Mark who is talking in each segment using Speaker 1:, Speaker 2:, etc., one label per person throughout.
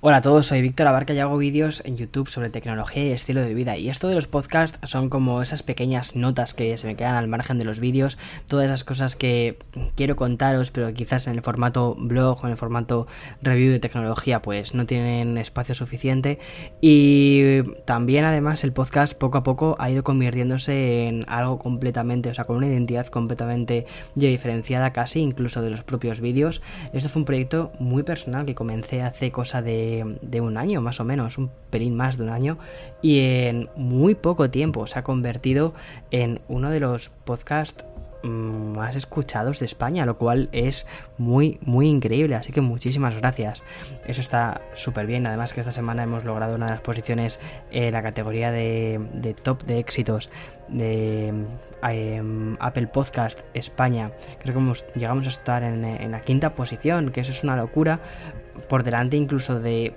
Speaker 1: Hola a todos, soy Víctor Abarca y hago vídeos en YouTube sobre tecnología y estilo de vida. Y esto de los podcasts son como esas pequeñas notas que se me quedan al margen de los vídeos, todas esas cosas que quiero contaros, pero quizás en el formato blog o en el formato review de tecnología, pues no tienen espacio suficiente. Y también, además, el podcast poco a poco ha ido convirtiéndose en algo completamente, o sea, con una identidad completamente diferenciada, casi incluso de los propios vídeos. Esto fue un proyecto muy personal que comencé hace cosa de de, un año más o menos, un pelín más de un año, y en muy poco tiempo se ha convertido en uno de los podcasts mm, más escuchados de España, lo cual es muy, muy increíble. Así que muchísimas gracias. Eso está súper bien. Además que esta semana hemos logrado una de las posiciones en la categoría de, top de éxitos de em, Apple Podcast España. Creo que llegamos a estar en, en la quinta posición, que eso es una locura por delante incluso de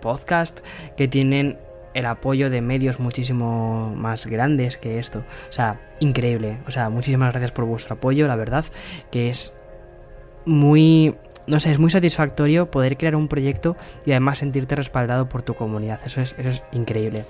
Speaker 1: podcast que tienen el apoyo de medios muchísimo más grandes que esto. O sea, increíble. O sea, muchísimas gracias por vuestro apoyo, la verdad, que es muy... No sé, es muy satisfactorio poder crear un proyecto y además sentirte respaldado por tu comunidad. Eso es, eso es increíble.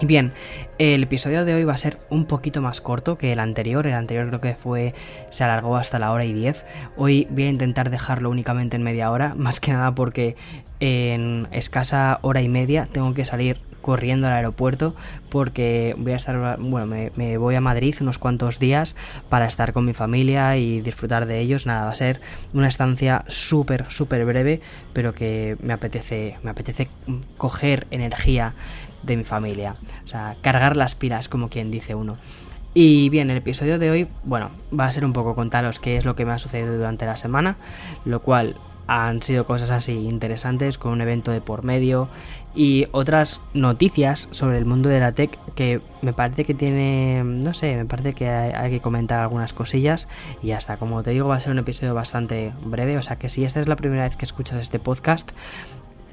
Speaker 1: Bien, el episodio de hoy va a ser un poquito más corto que el anterior. El anterior creo que fue. se alargó hasta la hora y diez. Hoy voy a intentar dejarlo únicamente en media hora. Más que nada porque en escasa hora y media tengo que salir corriendo al aeropuerto porque voy a estar, bueno, me, voy a Madrid unos cuantos días para estar con mi familia y disfrutar de ellos. Nada, va a ser una estancia súper, súper breve, pero que me apetece, me apetece coger energía de mi familia. O sea, cargar las pilas, como quien dice uno. Y bien, el episodio de hoy, bueno, va a ser un poco contaros qué es lo que me ha sucedido durante la semana, lo cual han sido cosas así interesantes con un evento de por medio y otras noticias sobre el mundo de la tech que me parece que tiene, no sé, me parece que hay, que comentar algunas cosillas y ya está. Como te digo, va a ser un episodio bastante breve, o sea que si esta es la primera vez que escuchas este podcast,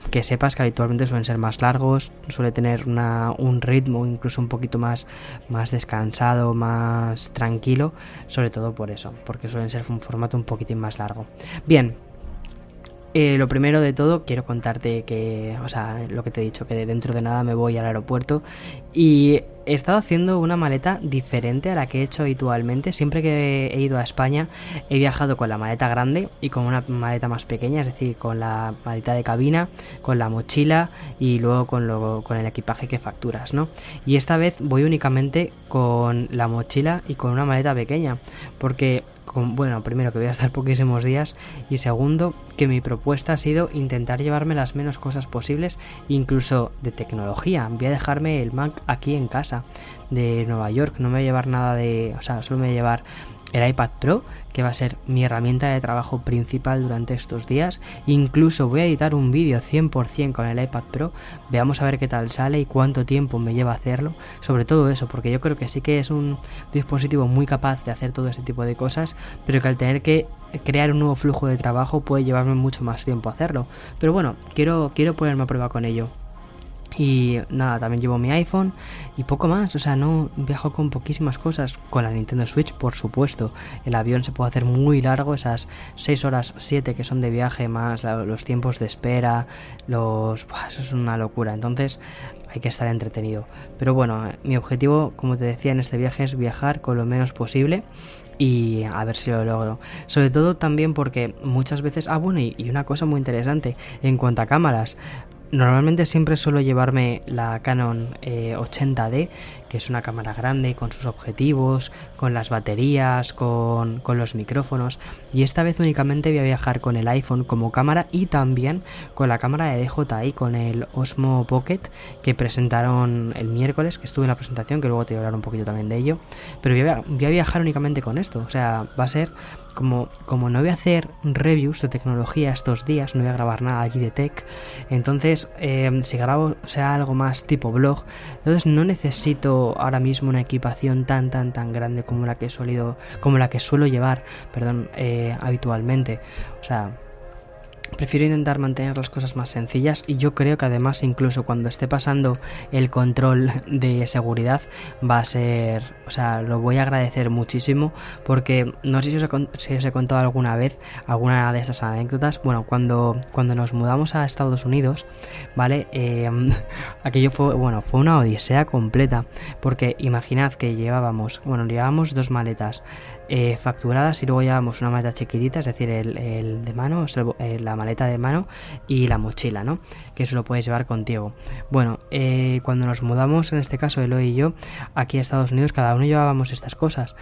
Speaker 1: que sepas que habitualmente suelen ser más largos, suele tener un ritmo incluso un poquito más, más descansado, más tranquilo, sobre todo por eso, porque suelen ser un formato un poquitín más largo. Bien, eh, lo primero de todo, quiero contarte que, o sea, lo que te he dicho, que dentro de nada me voy al aeropuerto y he estado haciendo una maleta diferente a la que he hecho habitualmente. Siempre que he ido a España he viajado con la maleta grande y con una maleta más pequeña, es decir, con la maleta de cabina, con la mochila y luego con, lo, con el equipaje que facturas, ¿no? Y esta vez voy únicamente con la mochila y con una maleta pequeña, porque, bueno, primero que voy a estar poquísimos días y segundo que mi propuesta ha sido intentar llevarme las menos cosas posibles, incluso de tecnología. Voy a dejarme el Mac aquí en casa de Nueva York. No me voy a llevar nada de. O sea, solo me voy a llevar el iPad Pro, que va a ser mi herramienta de trabajo principal durante estos días. Incluso voy a editar un vídeo 100% con el iPad Pro. Veamos a ver qué tal sale y cuánto tiempo me lleva hacerlo. Sobre todo eso, porque yo creo que sí que es un dispositivo muy capaz de hacer todo este tipo de cosas, pero que al tener que crear un nuevo flujo de trabajo puede llevarme mucho más tiempo hacerlo. Pero bueno, quiero, quiero ponerme a prueba con ello. Y nada, también llevo mi iPhone y poco más. O sea, no viajo con poquísimas cosas. Con la Nintendo Switch, por supuesto. El avión se puede hacer muy largo, esas 6 horas 7 que son de viaje, más los tiempos de espera. Los. eso es una locura. Entonces, hay que estar entretenido. Pero bueno, mi objetivo, como te decía en este viaje, es viajar con lo menos posible y a ver si lo logro. Sobre todo también porque muchas veces... Ah, bueno, y, una cosa muy interesante en cuanto a cámaras. Normalmente siempre suelo llevarme la Canon 80D, eh, que es una cámara grande con sus objetivos, con las baterías, con, con, los micrófonos. Y esta vez únicamente voy a viajar con el iPhone como cámara y también con la cámara de DJI, con el Osmo Pocket que presentaron el miércoles, que estuve en la presentación, que luego te voy a hablar un poquito también de ello. Pero voy a, viajar únicamente con esto, o sea, va a ser como, como no voy a hacer reviews de tecnología estos días, no voy a grabar nada allí de tech, entonces em, si grabo sea algo más tipo blog, entonces no necesito ahora mismo una equipación tan tan tan grande como la que he solido, como la que suelo llevar, perdón, eh, habitualmente. O sea, Prefiero intentar mantener las cosas más sencillas y yo creo que además incluso cuando esté pasando el control de seguridad va a ser, o sea, lo voy a agradecer muchísimo porque no sé si os he, contado alguna vez alguna de esas anécdotas. Bueno, cuando, cuando nos mudamos a Estados Unidos, ¿vale? Em, aquello fue, bueno, fue una odisea completa porque imaginad que llevábamos, bueno, llevábamos dos maletas eh, facturadas y luego llevábamos una maleta chiquitita, es decir, el, de mano, eh, la maleta de mano y la mochila, ¿no? Que eso lo puedes llevar contigo. Bueno, eh, cuando nos mudamos, en este caso Eloy y yo, aquí a Estados Unidos, cada uno llevábamos estas cosas.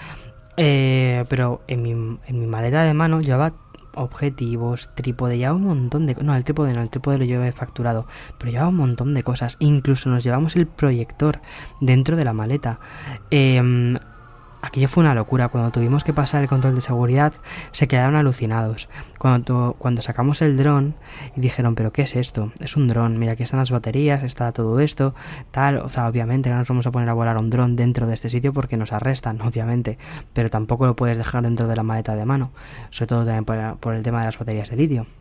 Speaker 1: pero en mi, en mi maleta de mano llevaba objetivos, trípode, llevaba un montón de... No, el trípode no, el trípode lo llevé facturado, pero llevaba un montón de cosas. Incluso nos llevamos el proyector dentro de la maleta. Eh, Aquello fue una locura. Cuando tuvimos que pasar el control de seguridad, se quedaron alucinados. Cuando, cuando sacamos el dron y dijeron, ¿pero qué es esto? Es un dron. Mira, aquí están las baterías, está todo esto, tal. O sea, obviamente no nos vamos a poner a volar un dron dentro de este sitio porque nos arrestan, obviamente. Pero tampoco lo puedes dejar dentro de la maleta de mano. Sobre todo también por, por el tema de las baterías de litio.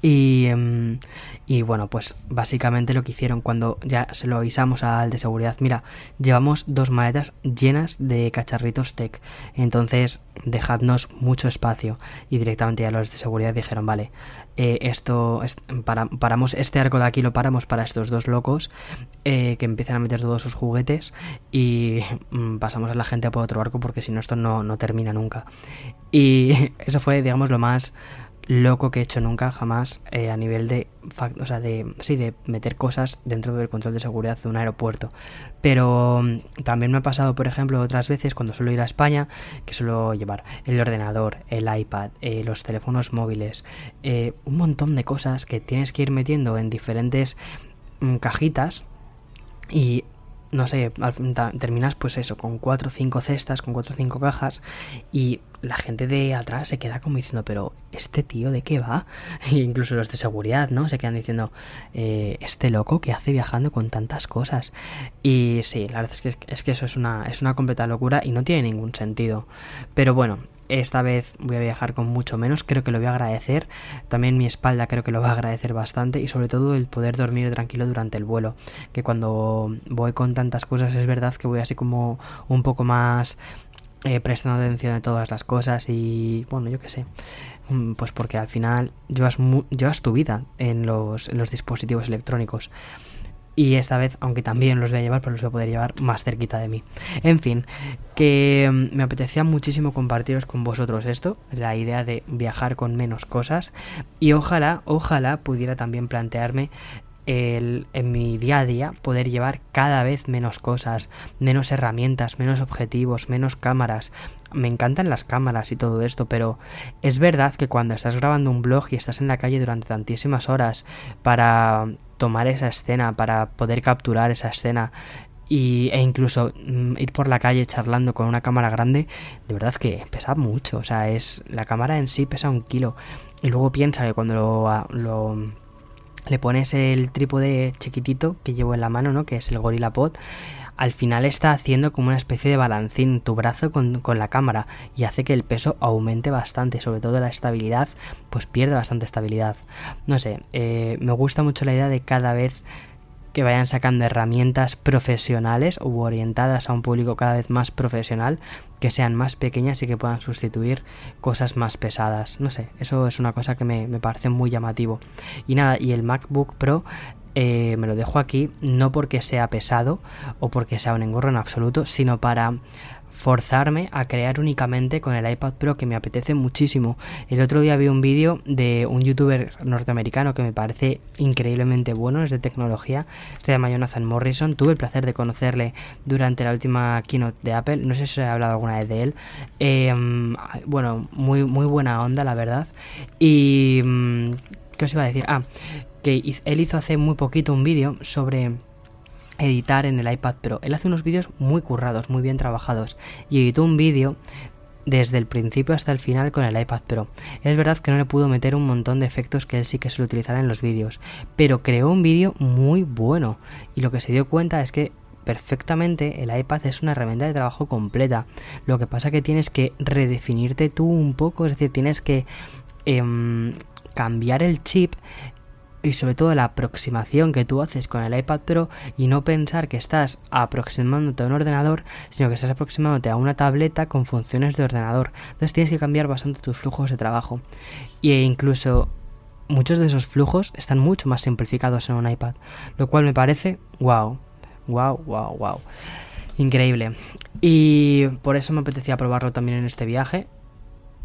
Speaker 1: Y, em, y, bueno, pues básicamente lo que hicieron cuando ya se lo avisamos al de seguridad, mira, llevamos dos maletas llenas de cacharritos tech, entonces dejadnos mucho espacio. Y directamente ya los de seguridad dijeron, vale, eh, esto, para, paramos este arco de aquí, lo paramos para estos dos locos eh, que empiezan a meter todos sus juguetes y mm, pasamos a la gente a por otro arco porque si no esto no, no termina nunca. Y eso fue, digamos, lo más loco que he hecho nunca jamás eh, a nivel de o sea de sí de meter cosas dentro del control de seguridad de un aeropuerto. Pero mm, también me ha pasado por ejemplo otras veces cuando suelo ir a España que suelo llevar el ordenador el iPad eh, los teléfonos móviles eh, un montón de cosas que tienes que ir metiendo en diferentes mm, cajitas y no sé, terminas pues eso, con cuatro o cinco cestas, con cuatro o cinco cajas y la gente de atrás se queda como diciendo, pero este tío de qué va? E incluso los de seguridad, ¿no? Se quedan diciendo, eh, este loco que hace viajando con tantas cosas. Y sí, la verdad es que, es que eso es una, es una completa locura y no tiene ningún sentido. Pero bueno, esta vez voy a viajar con mucho menos, creo que lo voy a agradecer. También mi espalda creo que lo va a agradecer bastante y sobre todo el poder dormir tranquilo durante el vuelo. Que cuando voy con tantas cosas es verdad que voy así como un poco más eh, prestando atención a todas las cosas y bueno, yo qué sé. Mm, pues porque al final llevas, llevas tu vida en los, en los dispositivos electrónicos. Y esta vez, aunque también los voy a llevar, pero los voy a poder llevar más cerquita de mí. En fin, que mm, me apetecía muchísimo compartiros con vosotros esto, la idea de viajar con menos cosas. Y ojalá, ojalá pudiera también plantearme en mi día a día poder llevar cada vez menos cosas, menos herramientas, menos objetivos, menos cámaras. Me encantan las cámaras y todo esto, pero es verdad que cuando estás grabando un blog y estás en la calle durante tantísimas horas para tomar esa escena, para poder capturar esa escena, y, e incluso mm, ir por la calle charlando con una cámara grande, de verdad que pesa mucho. O sea, es la cámara en sí pesa un kilo. Y luego piensa que cuando lo, lo le pones el trípode chiquitito que llevo en la mano, ¿no? Que es el Gorilla Pod. Al final está haciendo como una especie de balancín tu brazo con, la cámara y hace que el peso aumente bastante, sobre todo la estabilidad, pues pierde bastante estabilidad. No sé, eh, me gusta mucho la idea de cada vez que vayan sacando herramientas profesionales u orientadas a un público cada vez más profesional, que sean más pequeñas y que puedan sustituir cosas más pesadas. No sé, eso es una cosa que me, parece muy llamativo. Y nada, y el MacBook Pro eh, me lo dejo aquí no porque sea pesado o porque sea un engorro en absoluto, sino para forzarme a crear únicamente con el iPad Pro que me apetece muchísimo. El otro día vi un vídeo de un youtuber norteamericano que me parece increíblemente bueno, es de tecnología, se llama Jonathan Morrison, tuve el placer de conocerle durante la última keynote de Apple, no sé si he hablado alguna vez de él, em, bueno, muy, muy buena onda la verdad, y... Mm, ¿Qué os iba a decir? Ah, que él hizo hace muy poquito un vídeo sobre editar en el iPad Pro. Él hace unos vídeos muy currados, muy bien trabajados y editó un vídeo desde el principio hasta el final con el iPad Pro. Es verdad que no le pudo meter un montón de efectos que él sí que suele utilizar en los vídeos, pero creó un vídeo muy bueno y lo que se dio cuenta es que perfectamente el iPad es una herramienta de trabajo completa. Lo que pasa que tienes que redefinirte tú un poco, es decir, tienes que... Em, cambiar el chip y sobre todo la aproximación que tú haces con el iPad Pro y no pensar que estás aproximándote a un ordenador, sino que estás aproximándote a una tableta con funciones de ordenador. Entonces tienes que cambiar bastante tus flujos de trabajo. E incluso muchos de esos flujos están mucho más simplificados en un iPad, lo cual me parece wow, wow, wow, wow. Increíble. Y por eso me apetecía probarlo también en este viaje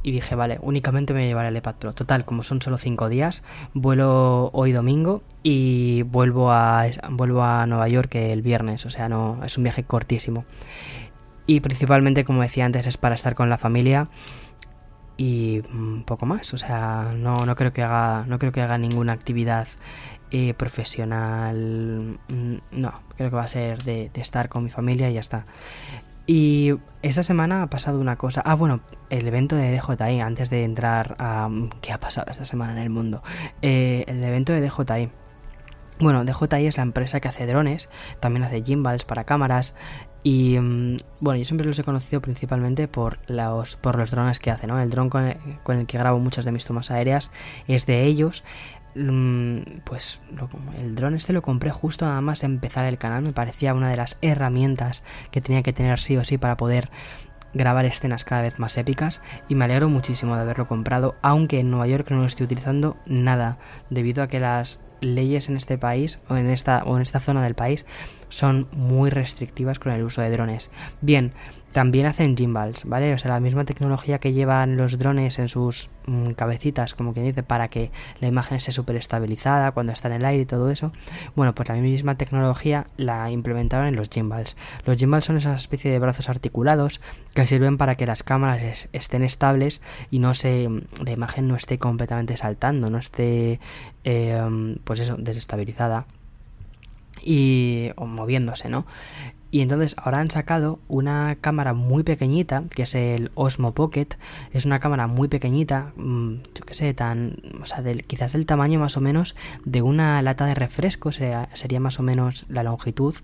Speaker 1: y dije, vale, únicamente me llevaré el iPad Pro. Total, como son solo 5 días, vuelo hoy domingo y vuelvo a, vuelvo a Nueva York el viernes, o sea, no es un viaje cortísimo. Y principalmente, como decía antes, es para estar con la familia y un poco más, o sea, no, no creo que haga no creo que haga ninguna actividad eh, profesional, mm, no, creo que va a ser de estar con mi familia y ya está. Y esta semana ha pasado una cosa. Ah, bueno, el evento de DJI, antes de entrar a. ¿Qué ha pasado esta semana en el mundo? Eh, el evento de DJI. Bueno, DJI es la empresa que hace drones, también hace gimbals para cámaras y mm, bueno, yo siempre los he conocido principalmente por los, por los drones que hacen, ¿no? El dron con el, que grabo muchas de mis tomas aéreas es de ellos, Mm, pues el dron este lo compré justo nada más empezar el canal. Me parecía una de las herramientas que tenía que tener sí o sí para poder grabar escenas cada vez más épicas y me alegro muchísimo de haberlo comprado, aunque en Nueva York no lo estoy utilizando nada, debido a que las leyes en este país o en esta o en esta zona del país son muy restrictivas con el uso de drones. Bien, también hacen gimbals, ¿vale? O sea, la misma tecnología que llevan los drones en sus mm, cabecitas, como quien dice, para que la imagen esté súper estabilizada cuando está en el aire y todo eso. Bueno, pues la misma tecnología la implementaron en los gimbals. Los gimbals son esa especie de brazos articulados que sirven para que las cámaras estén estables y no se la imagen no esté completamente saltando, no esté eh, pues eso, desestabilizada y o moviéndose, ¿no? Y entonces ahora han sacado una cámara muy pequeñita, que es el Osmo Pocket. Es una cámara muy pequeñita, mm, yo qué sé, tan. O sea, del, quizás el tamaño más o menos de una lata de refresco, sería más o menos la longitud.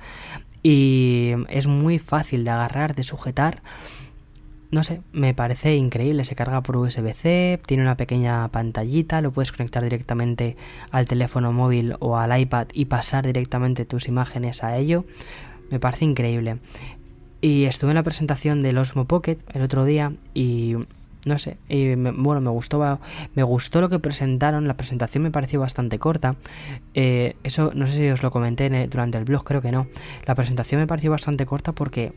Speaker 1: Y es muy fácil de agarrar, de sujetar. No sé, me parece increíble. Se carga por USB-C, tiene una pequeña pantallita, lo puedes conectar directamente al teléfono móvil o al iPad y pasar directamente tus imágenes a ello. Me parece increíble. Y estuve en la presentación del Osmo Pocket el otro día y no sé, y bueno, me gustó, me gustó lo que presentaron, la presentación me pareció bastante corta, eh, eso no sé si os lo comenté durante el blog, creo que no, la presentación me pareció bastante corta porque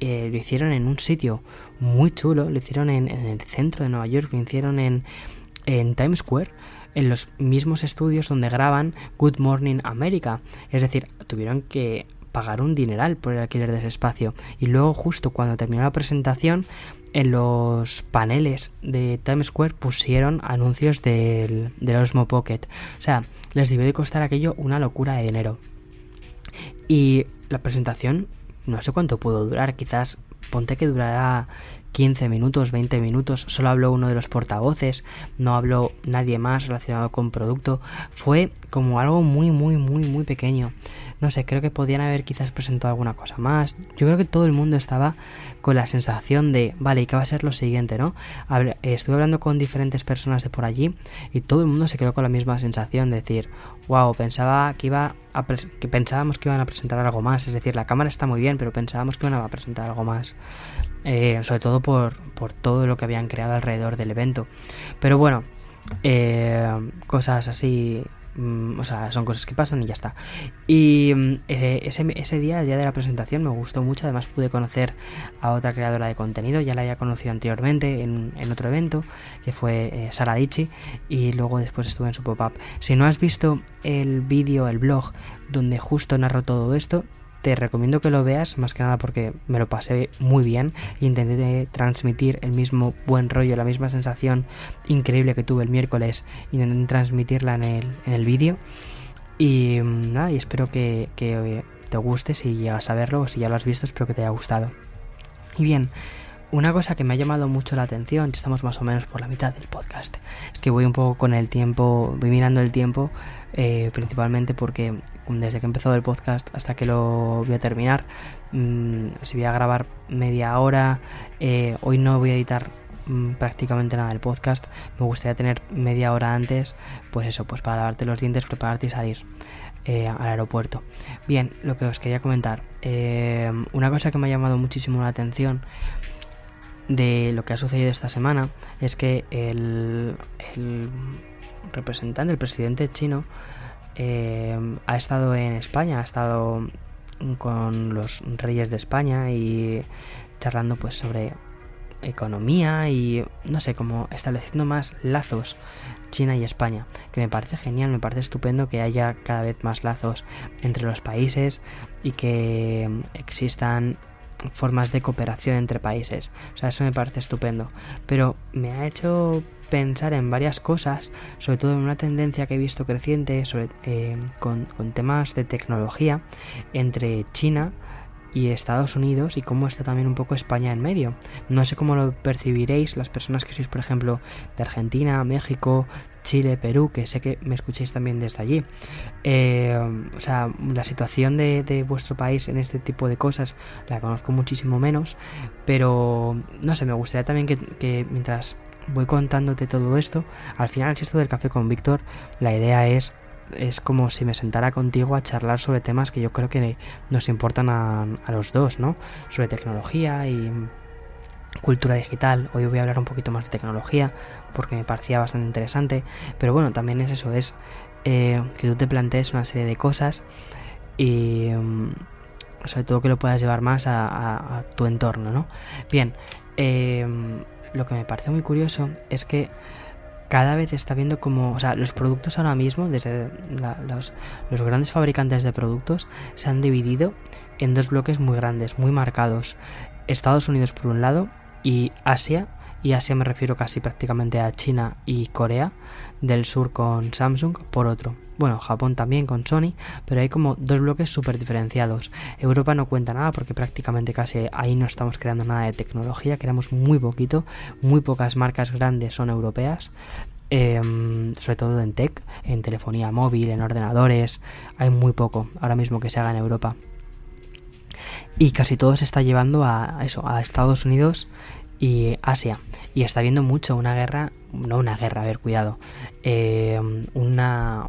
Speaker 1: eh, lo hicieron en un sitio muy chulo, lo hicieron en, el centro de Nueva York, lo hicieron en, en Times Square, en los mismos estudios donde graban Good Morning America, es decir, tuvieron que pagar un dineral por el alquiler de ese espacio. Y luego justo cuando terminó la presentación, en los paneles de Times Square pusieron anuncios del, del Osmo Pocket. O sea, les debió de costar aquello una locura de dinero. Y la presentación, no sé cuánto pudo durar, quizás ponte que durará 15 minutos, 20 minutos, solo habló uno de los portavoces, no habló nadie más relacionado con producto, fue como algo muy, muy, muy, muy pequeño. No sé, creo que podían haber quizás presentado alguna cosa más. Yo creo que todo el mundo estaba con la sensación de, vale, ¿y qué va a ser lo siguiente, no? Estuve hablando con diferentes personas de por allí y todo el mundo se quedó con la misma sensación de decir, wow, pensaba que iba a que pensábamos que iban a presentar algo más, es decir, la cámara está muy bien, pero pensábamos que iban a presentar algo más. Eh, sobre todo por, todo lo que habían creado alrededor del evento. Pero bueno, eh, cosas así mm, o sea, son cosas que pasan y ya está. Y mm, eh, ese, ese, día, el día de la presentación, me gustó mucho. Además, pude conocer a otra creadora de contenido. Ya la había conocido anteriormente en, otro evento, que fue Sara Dichi. Y luego después estuve en su pop-up. Si no has visto el vídeo, el blog, donde justo narro todo esto, te recomiendo que lo veas, más que nada porque me lo pasé muy bien e intenté transmitir el mismo buen rollo, la misma sensación increíble que tuve el miércoles, intenté transmitirla en el, en el vídeo. Y mm, nada, y espero que te guste si llegas a verlo o si ya lo has visto, espero que te haya gustado. Y bien, una cosa que me ha llamado mucho la atención, ya estamos más o menos por la mitad del podcast, es que voy un poco con el tiempo, voy mirando el tiempo, eh, principalmente porque desde que he empezado el podcast hasta que lo voy a terminar, mm, si voy a grabar media hora, eh, hoy no voy a editar mm, prácticamente nada del podcast. Me gustaría tener media hora antes, pues eso, pues para lavarte los dientes, prepararte y salir. Eh, al aeropuerto. Bien, lo que os quería comentar. Una cosa que me ha llamado muchísimo la atención de lo que ha sucedido esta semana es que el, representante, el presidente chino, eh, ha estado en España, ha estado con los reyes de España y charlando pues sobre economía y no sé, como estableciendo más lazos China y España, que me parece genial, me parece estupendo que haya cada vez más lazos entre los países y que existan formas de cooperación entre países. O sea, eso me parece estupendo. Pero me ha hecho pensar en varias cosas, sobre todo en una tendencia que he visto creciente sobre, eh, con, con temas de tecnología entre China, y Estados Unidos y cómo está también un poco España en medio. No sé cómo lo percibiréis las personas que sois, por ejemplo, de Argentina, México, Chile, Perú, que sé que me escuchéis también desde allí. Eh, o sea, la situación de, vuestro país en este tipo de cosas la conozco muchísimo menos, pero no sé, me gustaría también que, que mientras voy contándote todo esto, al final, si esto del café con Víctor, la idea es es como si me sentara contigo a charlar sobre temas que yo creo que nos importan a, los dos, ¿no? Sobre tecnología y cultura digital. Hoy voy a hablar un poquito más de tecnología porque me parecía bastante interesante. Pero bueno, también es eso, es eh, que tú te plantees una serie de cosas y mm, sobre todo que lo puedas llevar más a, tu entorno, ¿no? Bien, eh, lo que me parece muy curioso es que cada vez está viendo como, o sea, los productos ahora mismo, desde los, los grandes fabricantes de productos, se han dividido en dos bloques muy grandes, muy marcados. Estados Unidos por un lado y Asia y Asia me refiero casi prácticamente a China y Corea del Sur con Samsung por otro. Bueno, Japón también con Sony, pero hay como dos bloques súper diferenciados. Europa no cuenta nada porque prácticamente casi ahí no estamos creando nada de tecnología, creamos muy poquito, muy pocas marcas grandes son europeas. Em, sobre todo en tech, en telefonía móvil, en ordenadores, hay muy poco ahora mismo que se haga en Europa. Y casi todo se está llevando a eso, a Estados Unidos y Asia. Y está habiendo mucho una guerra, no una guerra, a ver, cuidado, eh, una,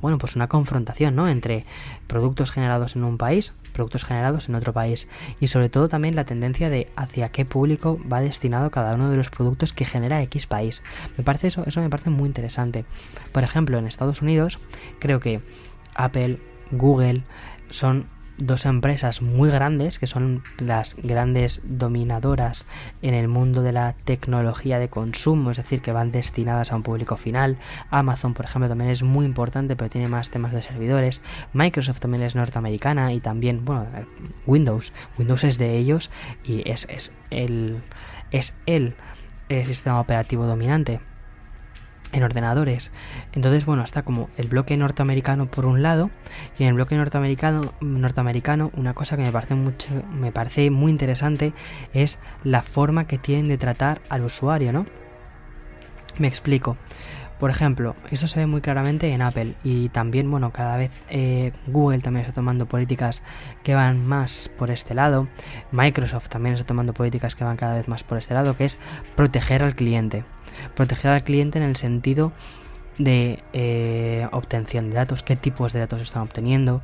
Speaker 1: bueno, pues una confrontación, ¿no? Entre productos generados en un país, productos generados en otro país y sobre todo también la tendencia de hacia qué público va destinado cada uno de los productos que genera X país. Me parece eso, eso me parece muy interesante. Por ejemplo, en Estados Unidos creo que Apple, Google son dos empresas muy grandes que son las grandes dominadoras en el mundo de la tecnología de consumo, es decir, que van destinadas a un público final. Amazon, por ejemplo, también es muy importante, pero tiene más temas de servidores. Microsoft también es norteamericana y también, bueno, Windows. Windows es de ellos y es, es el es el sistema operativo dominante en ordenadores. Entonces, bueno, está como el bloque norteamericano por un lado y en el bloque norteamericano norteamericano una cosa que me parece mucho me parece muy interesante es la forma que tienen de tratar al usuario, ¿no? Me explico. Por ejemplo, eso se ve muy claramente en Apple y también, bueno, cada vez eh, Google también está tomando políticas que van más por este lado, Microsoft también está tomando políticas que van cada vez más por este lado, que es proteger al cliente. Proteger al cliente en el sentido de eh, obtención de datos, qué tipos de datos están obteniendo,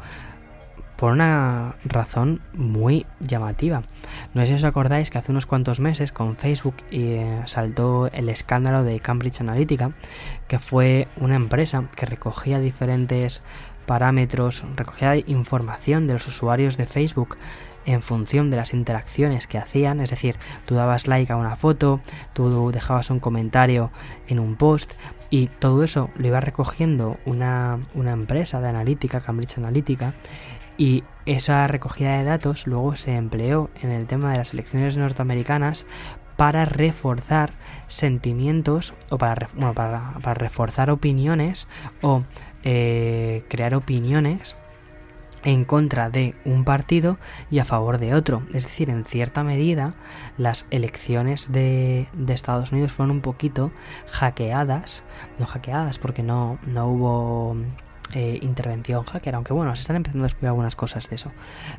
Speaker 1: por una razón muy llamativa. No sé si os acordáis que hace unos cuantos meses con Facebook eh, saltó el escándalo de Cambridge Analytica, que fue una empresa que recogía diferentes parámetros, recogía información de los usuarios de Facebook en función de las interacciones que hacían, es decir, tú dabas like a una foto, tú dejabas un comentario en un post y todo eso lo iba recogiendo una, una empresa de analítica, Cambridge Analytica, y esa recogida de datos luego se empleó en el tema de las elecciones norteamericanas para reforzar sentimientos o para, para, reforzar opiniones o eh, crear opiniones en contra de un partido y a favor de otro. Es decir, en cierta medida, las elecciones de, de, Estados Unidos fueron un poquito hackeadas, no hackeadas porque no, no hubo eh, intervención hacker, aunque bueno, se están empezando a descubrir algunas cosas de eso.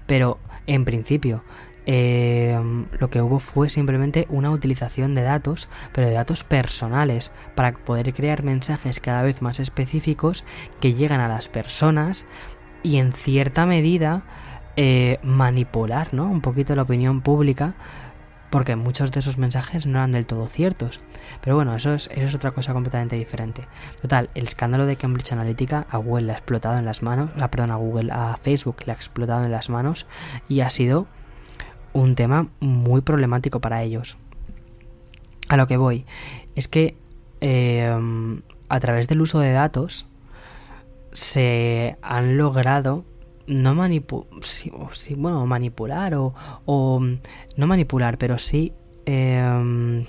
Speaker 1: Pero en principio, eh, lo que hubo fue simplemente una utilización de datos, pero de datos personales, para poder crear mensajes cada vez más específicos que llegan a las personas y en cierta medida eh, manipular, ¿no? Un poquito la opinión pública porque muchos de esos mensajes no eran del todo ciertos. Pero bueno, eso es, otra cosa completamente diferente. Total, el escándalo de Cambridge Analytica a Google le ha explotado en las manos, la, perdón, a Google, a Facebook le ha explotado en las manos y ha sido un tema muy problemático para ellos. A lo que voy, es que em, a través del uso de datos se han logrado no manipular, manipular o, o, no manipular, pero sí eh,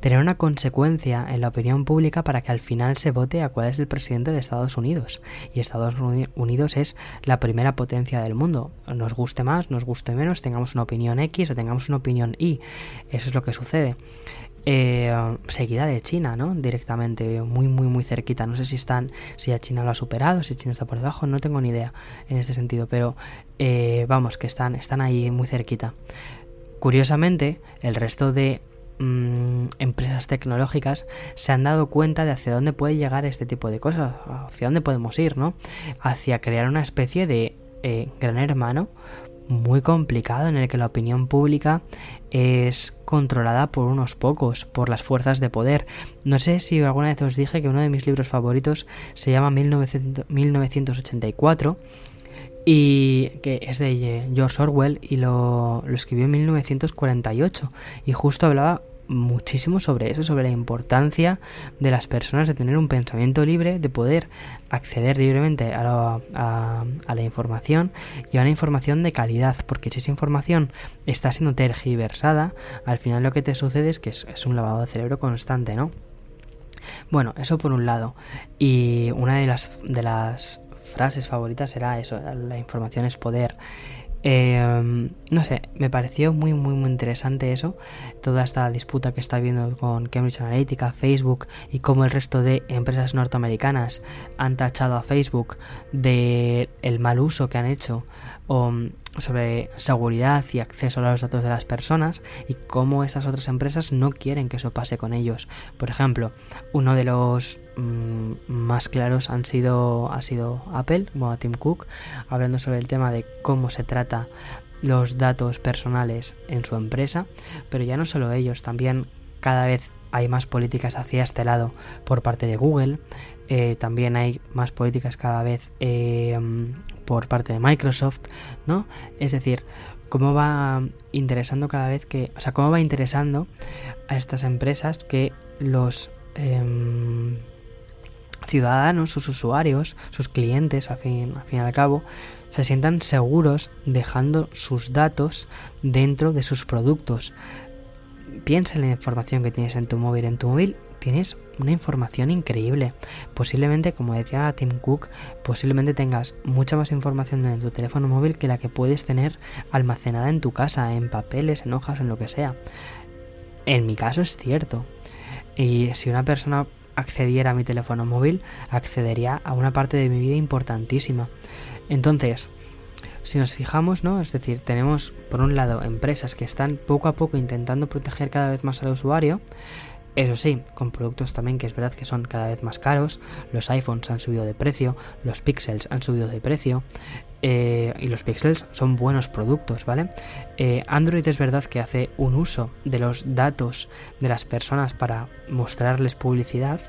Speaker 1: tener una consecuencia en la opinión pública para que al final se vote a cuál es el presidente de Estados Unidos. Y Estados Unidos es la primera potencia del mundo. Nos guste más, nos guste menos, tengamos una opinión X o tengamos una opinión Y. Eso es lo que sucede. Eh, seguida de China, ¿no? Directamente, muy, muy, muy cerquita. No sé si están, si ya China lo ha superado, si China está por debajo, no tengo ni idea en este sentido, pero eh, vamos, que están, están ahí muy cerquita. Curiosamente, el resto de mm, empresas tecnológicas se han dado cuenta de hacia dónde puede llegar este tipo de cosas, hacia dónde podemos ir, ¿no? Hacia crear una especie de eh, gran hermano muy complicado en el que la opinión pública es controlada por unos pocos, por las fuerzas de poder. No sé si alguna vez os dije que uno de mis libros favoritos se llama 1984 y que es de George Orwell y lo escribió en 1948 y justo hablaba muchísimo sobre eso, sobre la importancia de las personas de tener un pensamiento libre, de poder acceder libremente a la, a, la información y a una información de calidad, porque si esa información está siendo tergiversada, al final lo que te sucede es que es, un lavado de cerebro constante, ¿no? Bueno, eso por un lado. Y una de las, de las frases favoritas era eso, la información es poder. Eh, no sé, me pareció muy, muy, muy interesante eso, toda esta disputa que está habiendo con Cambridge Analytica, Facebook y cómo el resto de empresas norteamericanas han tachado a Facebook de el mal uso que han hecho sobre seguridad y acceso a los datos de las personas y cómo estas otras empresas no quieren que eso pase con ellos. Por ejemplo, uno de los mm, más claros han sido, ha sido Apple, bueno, Tim Cook, hablando sobre el tema de cómo se trata los datos personales en su empresa, pero ya no solo ellos, también cada vez hay más políticas hacia este lado por parte de Google, eh, también hay más políticas cada vez eh, por parte de Microsoft, ¿no? Es decir, cómo va interesando cada vez que, o sea, cómo va interesando a estas empresas que los em, ciudadanos, sus usuarios, sus clientes, al fin, al fin y al cabo, se sientan seguros dejando sus datos dentro de sus productos piensa en la información que tienes en tu móvil. En tu móvil tienes una información increíble. Posiblemente, como decía Tim Cook, posiblemente tengas mucha más información en tu teléfono móvil que la que puedes tener almacenada en tu casa, en papeles, en hojas, en lo que sea. En mi caso es cierto. Y si una persona accediera a mi teléfono móvil, accedería a una parte de mi vida importantísima. Entonces, si nos fijamos, ¿no? Es decir, tenemos por un lado empresas que están poco a poco intentando proteger cada vez más al usuario, eso sí, con productos también que es verdad que son cada vez más caros, los iPhones han subido de precio, los Pixels han subido de precio, eh, y los Pixels son buenos productos, ¿vale? Eh, Android es verdad que hace un uso de los datos de las personas para mostrarles publicidad,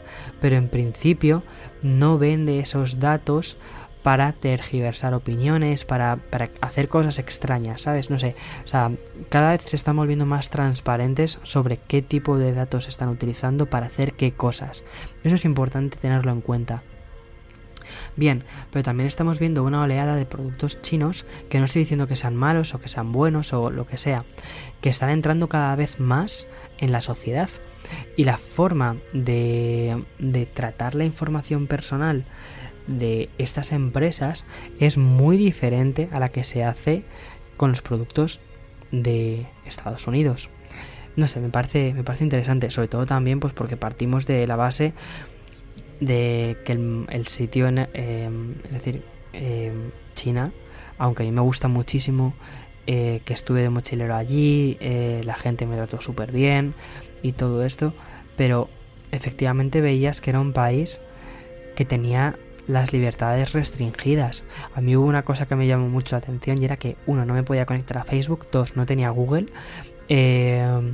Speaker 1: pero en principio no vende esos datos para tergiversar opiniones, para, para, hacer cosas extrañas, ¿sabes? No sé, o sea, cada vez se están volviendo más transparentes sobre qué tipo de datos están utilizando para hacer qué cosas. Eso es importante tenerlo en cuenta. Bien, pero también estamos viendo una oleada de productos chinos que no estoy diciendo que sean malos o que sean buenos o lo que sea, que están entrando cada vez más en la sociedad y la forma de, de tratar la información personal de estas empresas es muy diferente a la que se hace con los productos de Estados Unidos. No sé, me parece, me parece interesante, sobre todo también pues porque partimos de la base de que el, sitio, en, em, es decir, em, China, aunque a mí me gusta muchísimo, eh, que estuve de mochilero allí, eh, la gente me trató súper bien y todo esto, pero efectivamente veías que era un país que tenía las libertades restringidas. A mí hubo una cosa que me llamó mucho la atención y era que, uno, no me podía conectar a Facebook, dos, no tenía Google. Em,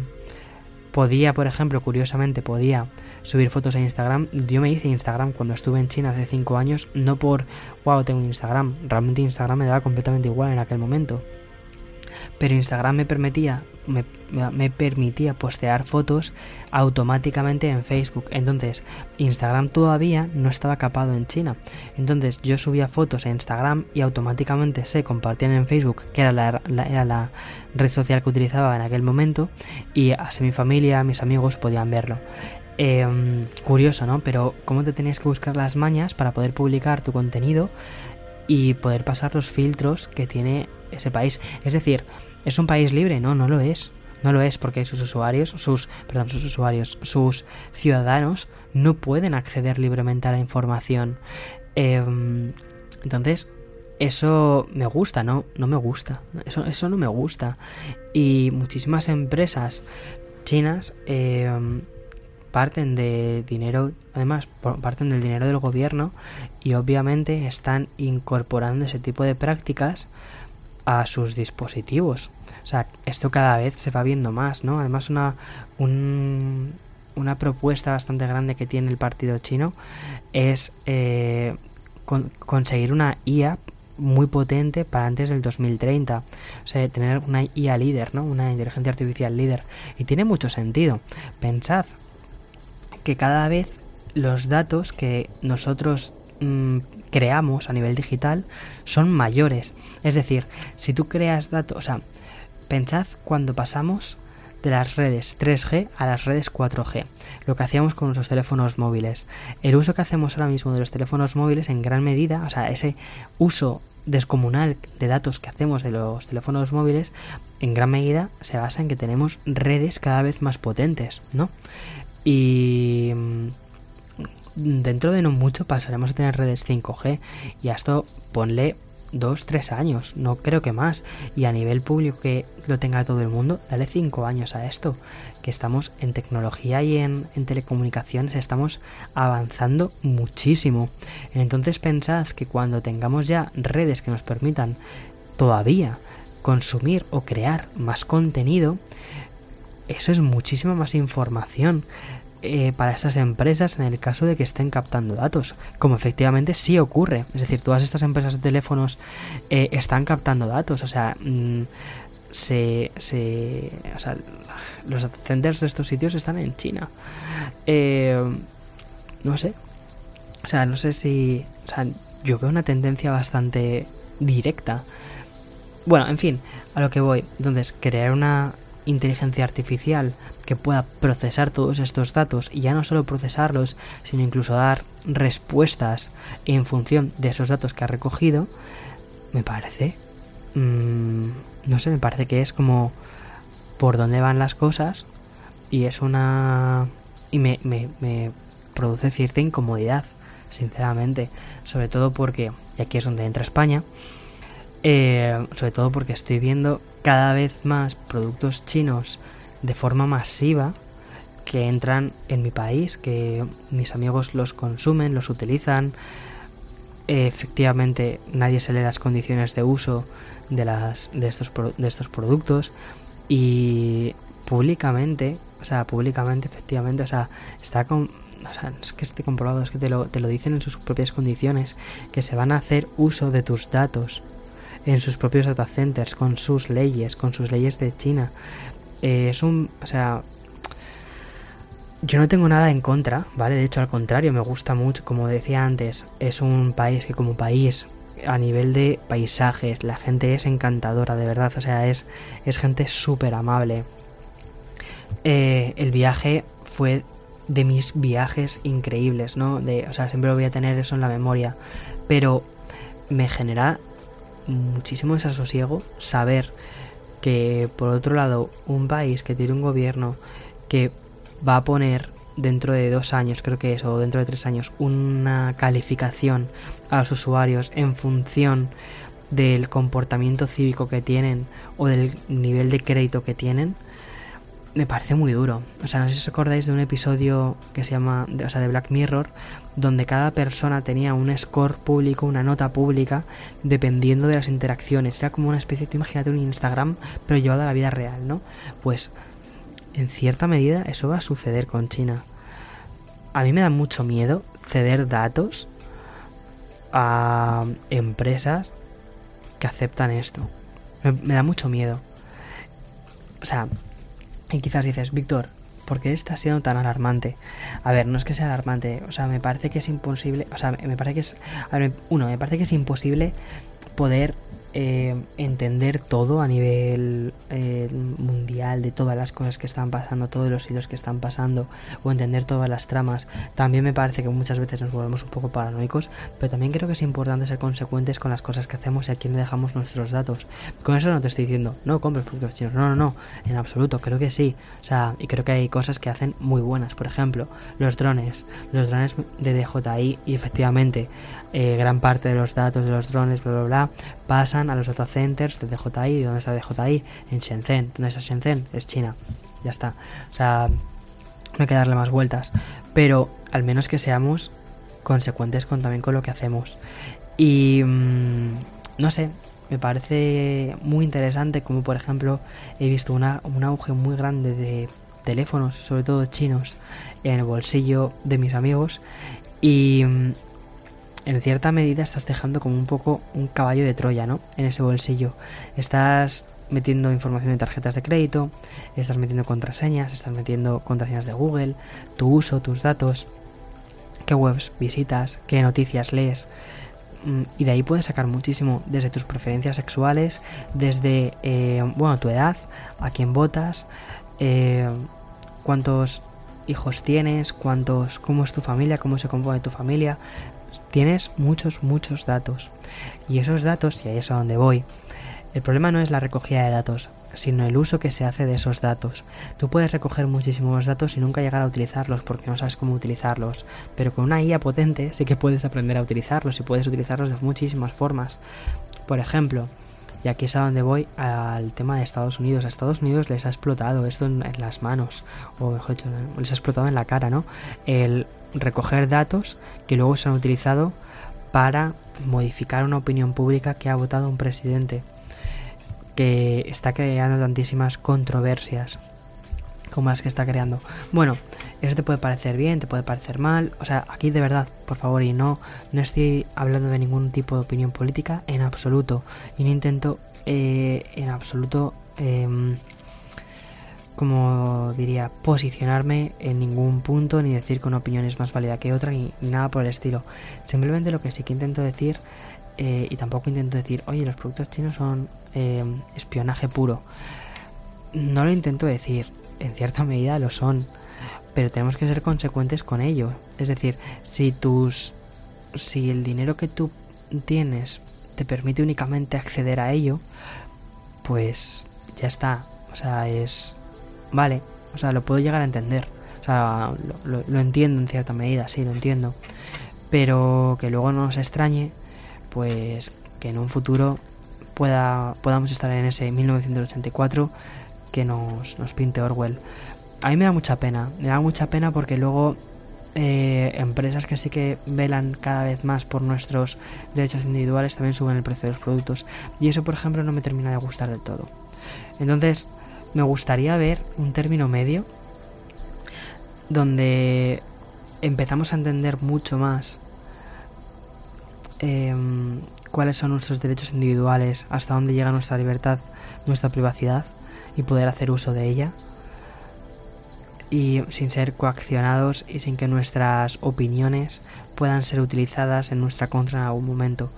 Speaker 1: podía, por ejemplo, curiosamente, podía subir fotos a Instagram. Yo me hice Instagram cuando estuve en China hace 5 años, no por, wow, tengo Instagram. Realmente Instagram me daba completamente igual en aquel momento pero Instagram me permitía, me, permitía postear fotos automáticamente en Facebook. Entonces, Instagram todavía no estaba capado en China. Entonces, yo subía fotos en Instagram y automáticamente se compartían en Facebook, que era la, era la red social que utilizaba en aquel momento, y así mi familia, mis amigos podían verlo. Em, curioso, ¿no? Pero cómo te tenías que buscar las mañas para poder publicar tu contenido y poder pasar los filtros que tiene ese país. Es decir, ¿es un país libre? No, no lo es. No lo es porque sus usuarios, sus, perdón, sus usuarios, sus ciudadanos no pueden acceder libremente a la información. Em, entonces, eso me gusta, ¿no? No me gusta. Eso, eso no me gusta. Y muchísimas empresas chinas em, parten de dinero, además, parten del dinero del gobierno y obviamente están incorporando ese tipo de prácticas a sus dispositivos. O sea, esto cada vez se va viendo más, ¿no? Además, una, una propuesta bastante grande que tiene el partido chino es eh, conseguir una IA muy potente para antes del 2030. O sea, tener una IA líder, ¿no? Una inteligencia artificial líder. Y tiene mucho sentido. Pensad que cada vez los datos que nosotros mm, creamos a nivel digital son mayores. Es decir, si tú creas datos, o sea, pensad cuando pasamos de las redes 3G a las redes 4G, lo que hacíamos con nuestros teléfonos móviles. El uso que hacemos ahora mismo de los teléfonos móviles en gran medida, o sea, ese uso descomunal de datos que hacemos de los teléfonos móviles, en gran medida se basa en que tenemos redes cada vez más potentes, ¿no? Y dentro de no mucho pasaremos a tener redes 5G y a esto ponle 2, 3 años, no creo que más. Y a nivel público que lo tenga todo el mundo, dale 5 años a esto. Que estamos en tecnología y en, en, telecomunicaciones, estamos avanzando muchísimo. Entonces pensad que cuando tengamos ya redes que nos permitan todavía consumir o crear más contenido, eso es muchísima más información. Eh, para estas empresas en el caso de que estén captando datos, como efectivamente sí ocurre. Es decir, todas estas empresas de teléfonos eh, están captando datos, o sea, mm, se, se, o sea, los centers de estos sitios están en China. Eh, no sé, o sea, no sé si, o sea, yo veo una tendencia bastante directa. Bueno, en fin, a lo que voy. Entonces, crear una inteligencia artificial que pueda procesar todos estos datos y ya no solo procesarlos, sino incluso dar respuestas en función de esos datos que ha recogido, me parece, mmm, no sé, me parece que es como por dónde van las cosas y es una... y me, me, me produce cierta incomodidad, sinceramente, sobre todo porque, y aquí es donde entra España, eh, sobre todo porque estoy viendo cada vez más productos chinos de forma masiva que entran en mi país, que mis amigos los consumen, los utilizan. efectivamente, nadie se lee las condiciones de uso de, las, de, estos, de estos productos y públicamente, o sea, públicamente, efectivamente, o sea, está con, o sea, es que esté comprobado, es que te lo, te lo dicen en sus propias condiciones, que se van a hacer uso de tus datos en sus propios data centers, con sus leyes, con sus leyes de China. Eh, es un, o sea, yo no tengo nada en contra, ¿vale? De hecho, al contrario, me gusta mucho, como decía antes, es un país que como país, a nivel de paisajes, la gente es encantadora, de verdad, o sea, es, es gente súper amable. Eh, el viaje fue de mis viajes increíbles, ¿no? De, o sea, siempre lo voy a tener eso en la memoria, pero me genera muchísimo desasosiego saber que por otro lado un país que tiene un gobierno que va a poner dentro de dos años, creo que es, o dentro de tres años, una calificación a los usuarios en función del comportamiento cívico que tienen o del nivel de crédito que tienen, me parece muy duro. O sea, no sé si os acordáis de un episodio que se llama, o sea, de Black Mirror, donde cada persona tenía un score público, una nota pública, dependiendo de las interacciones. Era como una especie, de, imagínate un Instagram, pero llevado a la vida real, ¿no? Pues, en cierta medida, eso va a suceder con China. A mí me da mucho miedo ceder datos a empresas que aceptan esto. Me, da mucho miedo. O sea, y quizás dices, Víctor, ¿por qué está siendo tan alarmante? A ver, no es que sea alarmante, o sea, me parece que es imposible, o sea, me parece que es, a ver, uno, me parece que es imposible poder eh, entender todo a nivel eh, mundial de todas las cosas que están pasando, todos los hilos que están pasando, o entender todas las tramas. También me parece que muchas veces nos volvemos un poco paranoicos, pero también creo que es importante ser consecuentes con las cosas que hacemos y a quién le dejamos nuestros datos. Con eso no te estoy diciendo, no compres productos chinos, no, no, no, en absoluto, creo que sí. O sea, y creo que hay cosas que hacen muy buenas. Por ejemplo, los drones, los drones de DJI, y efectivamente, eh, gran parte de los datos de los drones, bla, bla, bla, pasan a los data centers de DJI. ¿Dónde está DJI? En Shenzhen. ¿Dónde está Shenzhen? Es China. Ya está. O sea, no hay que darle más vueltas. Pero al menos que seamos consecuentes con, también con lo que hacemos. Y mm, no sé, me parece muy interesante como por ejemplo he visto una, un auge muy grande de teléfonos, sobre todo chinos, en el bolsillo de mis amigos. Y mm, en cierta medida estás dejando como un poco un caballo de Troya, ¿no? En ese bolsillo. Estás metiendo información de tarjetas de crédito, estás metiendo contraseñas, estás metiendo contraseñas de Google, tu uso, tus datos, qué webs visitas, qué noticias lees. Mm, y de ahí puedes sacar muchísimo desde tus preferencias sexuales, desde, eh, bueno, tu edad, a quién votas, eh, cuántos hijos tienes, cuántos, cómo es tu familia, cómo se compone tu familia, tienes muchos, muchos datos. Y esos datos, y ahí es a donde voy, el problema no es la recogida de datos, sino el uso que se hace de esos datos. Tú puedes recoger muchísimos datos y nunca llegar a utilizarlos porque no sabes cómo utilizarlos, pero con una IA potente sí que puedes aprender a utilizarlos y puedes utilizarlos de muchísimas formas. Por ejemplo, y aquí es a donde voy al tema de Estados Unidos. A Estados Unidos les ha explotado esto en, las manos, o mejor dicho, les ha explotado en la cara, ¿no? El recoger datos que luego se han utilizado para modificar una opinión pública que ha votado un presidente que está creando tantísimas controversias como las que está creando. Bueno, eso te puede parecer bien, te puede parecer mal. O sea, aquí de verdad, por favor, y no, no estoy hablando de ningún tipo de opinión política en absoluto. Y no intento eh, en absoluto eh, como diría, posicionarme en ningún punto, ni decir que una opinión es más válida que otra, ni, nada por el estilo. Simplemente lo que sí que intento decir, eh, y tampoco intento decir, oye, los productos chinos son eh, espionaje puro. No lo intento decir, en cierta medida lo son, pero tenemos que ser consecuentes con ello. Es decir, si tus. si el dinero que tú tienes te permite únicamente acceder a ello, pues ya está. O sea, es vale, o sea, lo puedo llegar a entender. O sea, lo, entiendo en cierta medida, sí, lo entiendo. Pero que luego no nos extrañe, pues que en un futuro pueda, podamos estar en ese 1984 que nos, nos pinte Orwell. A mí me da mucha pena, me da mucha pena porque luego eh, empresas que sí que velan cada vez más por nuestros derechos individuales también suben el precio de los productos. Y eso, por ejemplo, no me termina de gustar del todo. Entonces, me gustaría ver un término medio donde empezamos a entender mucho más em, cuáles son nuestros derechos individuales, hasta dónde llega nuestra libertad, nuestra privacidad y poder hacer uso de ella y sin ser coaccionados y sin que nuestras opiniones puedan ser utilizadas en nuestra contra en algún momento.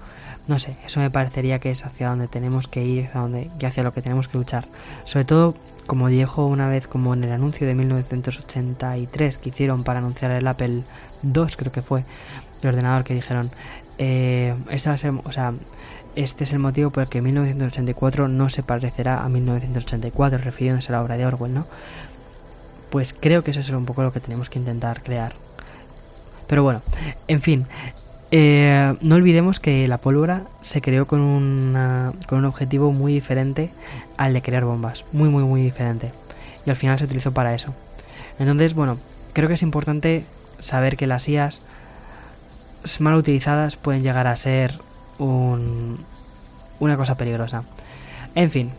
Speaker 1: No sé, eso me parecería que es hacia donde tenemos que ir, hacia donde, y hacia lo que tenemos que luchar. Sobre todo, como dijo una vez, como en el anuncio de 1983 que hicieron para anunciar el Apple II, creo que fue, el ordenador que dijeron, eh, o sea, este es el motivo por el que 1984 no se parecerá a 1984, refiriéndose a la obra de Orwell, ¿no? pues creo que eso es un poco lo que tenemos que intentar crear. Pero bueno, en fin, eh, no olvidemos que la pólvora se creó con, con un objetivo muy diferente al de crear bombas, muy muy muy diferente. Y al final se utilizó para eso. Entonces, bueno, creo que es importante saber que las IAS mal utilizadas pueden llegar a ser un, una cosa peligrosa. En fin,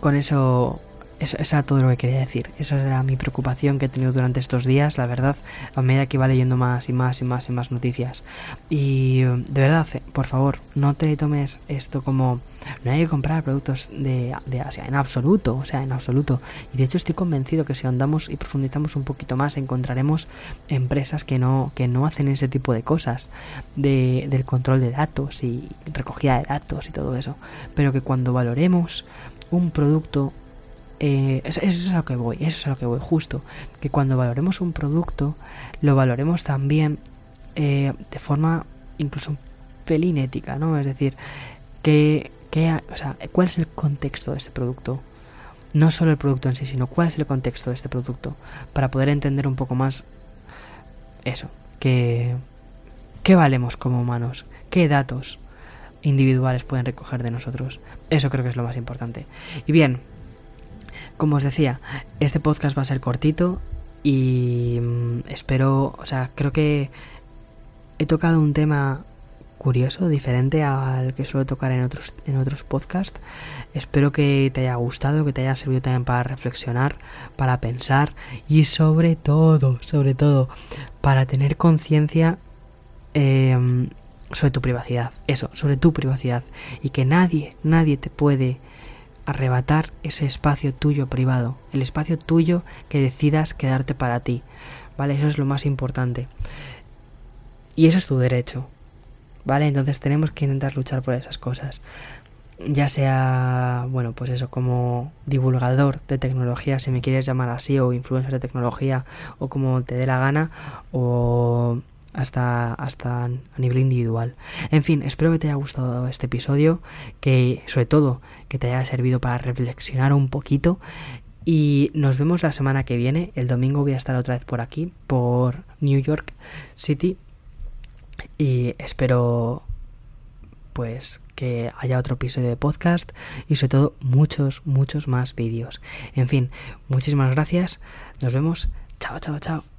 Speaker 1: con eso eso, era todo lo que quería decir. Esa era mi preocupación que he tenido durante estos días, la verdad, a medida que iba leyendo más y más y más y más noticias. Y de verdad, eh, por favor, no te tomes esto como no hay que comprar productos de, de Asia, en absoluto, o sea, en absoluto. Y de hecho estoy convencido que si andamos y profundizamos un poquito más, encontraremos empresas que no, que no hacen ese tipo de cosas, de, del control de datos y recogida de datos y todo eso. Pero que cuando valoremos un producto eh, eso, es a lo que voy, eso es a lo que voy, justo. Que cuando valoremos un producto, lo valoremos también eh, de forma incluso un pelín ética, ¿no? Es decir, que, que, o sea, ¿cuál es el contexto de este producto? No solo el producto en sí, sino cuál es el contexto de este producto. Para poder entender un poco más eso, que, ¿qué valemos como humanos? ¿Qué datos individuales pueden recoger de nosotros? Eso creo que es lo más importante. Y bien, como os decía, este podcast va a ser cortito y mm, espero, o sea, creo que he tocado un tema curioso, diferente al que suelo tocar en otros, en otros podcasts. Espero que te haya gustado, que te haya servido también para reflexionar, para pensar y sobre todo, sobre todo, para tener conciencia em, sobre tu privacidad. Eso, sobre tu privacidad. Y que nadie, nadie te puede arrebatar ese espacio tuyo privado, el espacio tuyo que decidas quedarte para ti. ¿Vale? Eso es lo más importante. Y eso es tu derecho. ¿Vale? Entonces tenemos que intentar luchar por esas cosas. Ya sea, bueno, pues eso, como divulgador de tecnología, si me quieres llamar así, o influencer de tecnología, o como te dé la gana, o hasta, hasta a nivel individual. En fin, espero que te haya gustado este episodio, que sobre todo que te haya servido para reflexionar un poquito y nos vemos la semana que viene. El domingo voy a estar otra vez por aquí, por New York City. Y espero pues que haya otro episodio de podcast y sobre todo muchos, muchos más vídeos. En fin, muchísimas gracias. Nos vemos. Chao, chao, chao.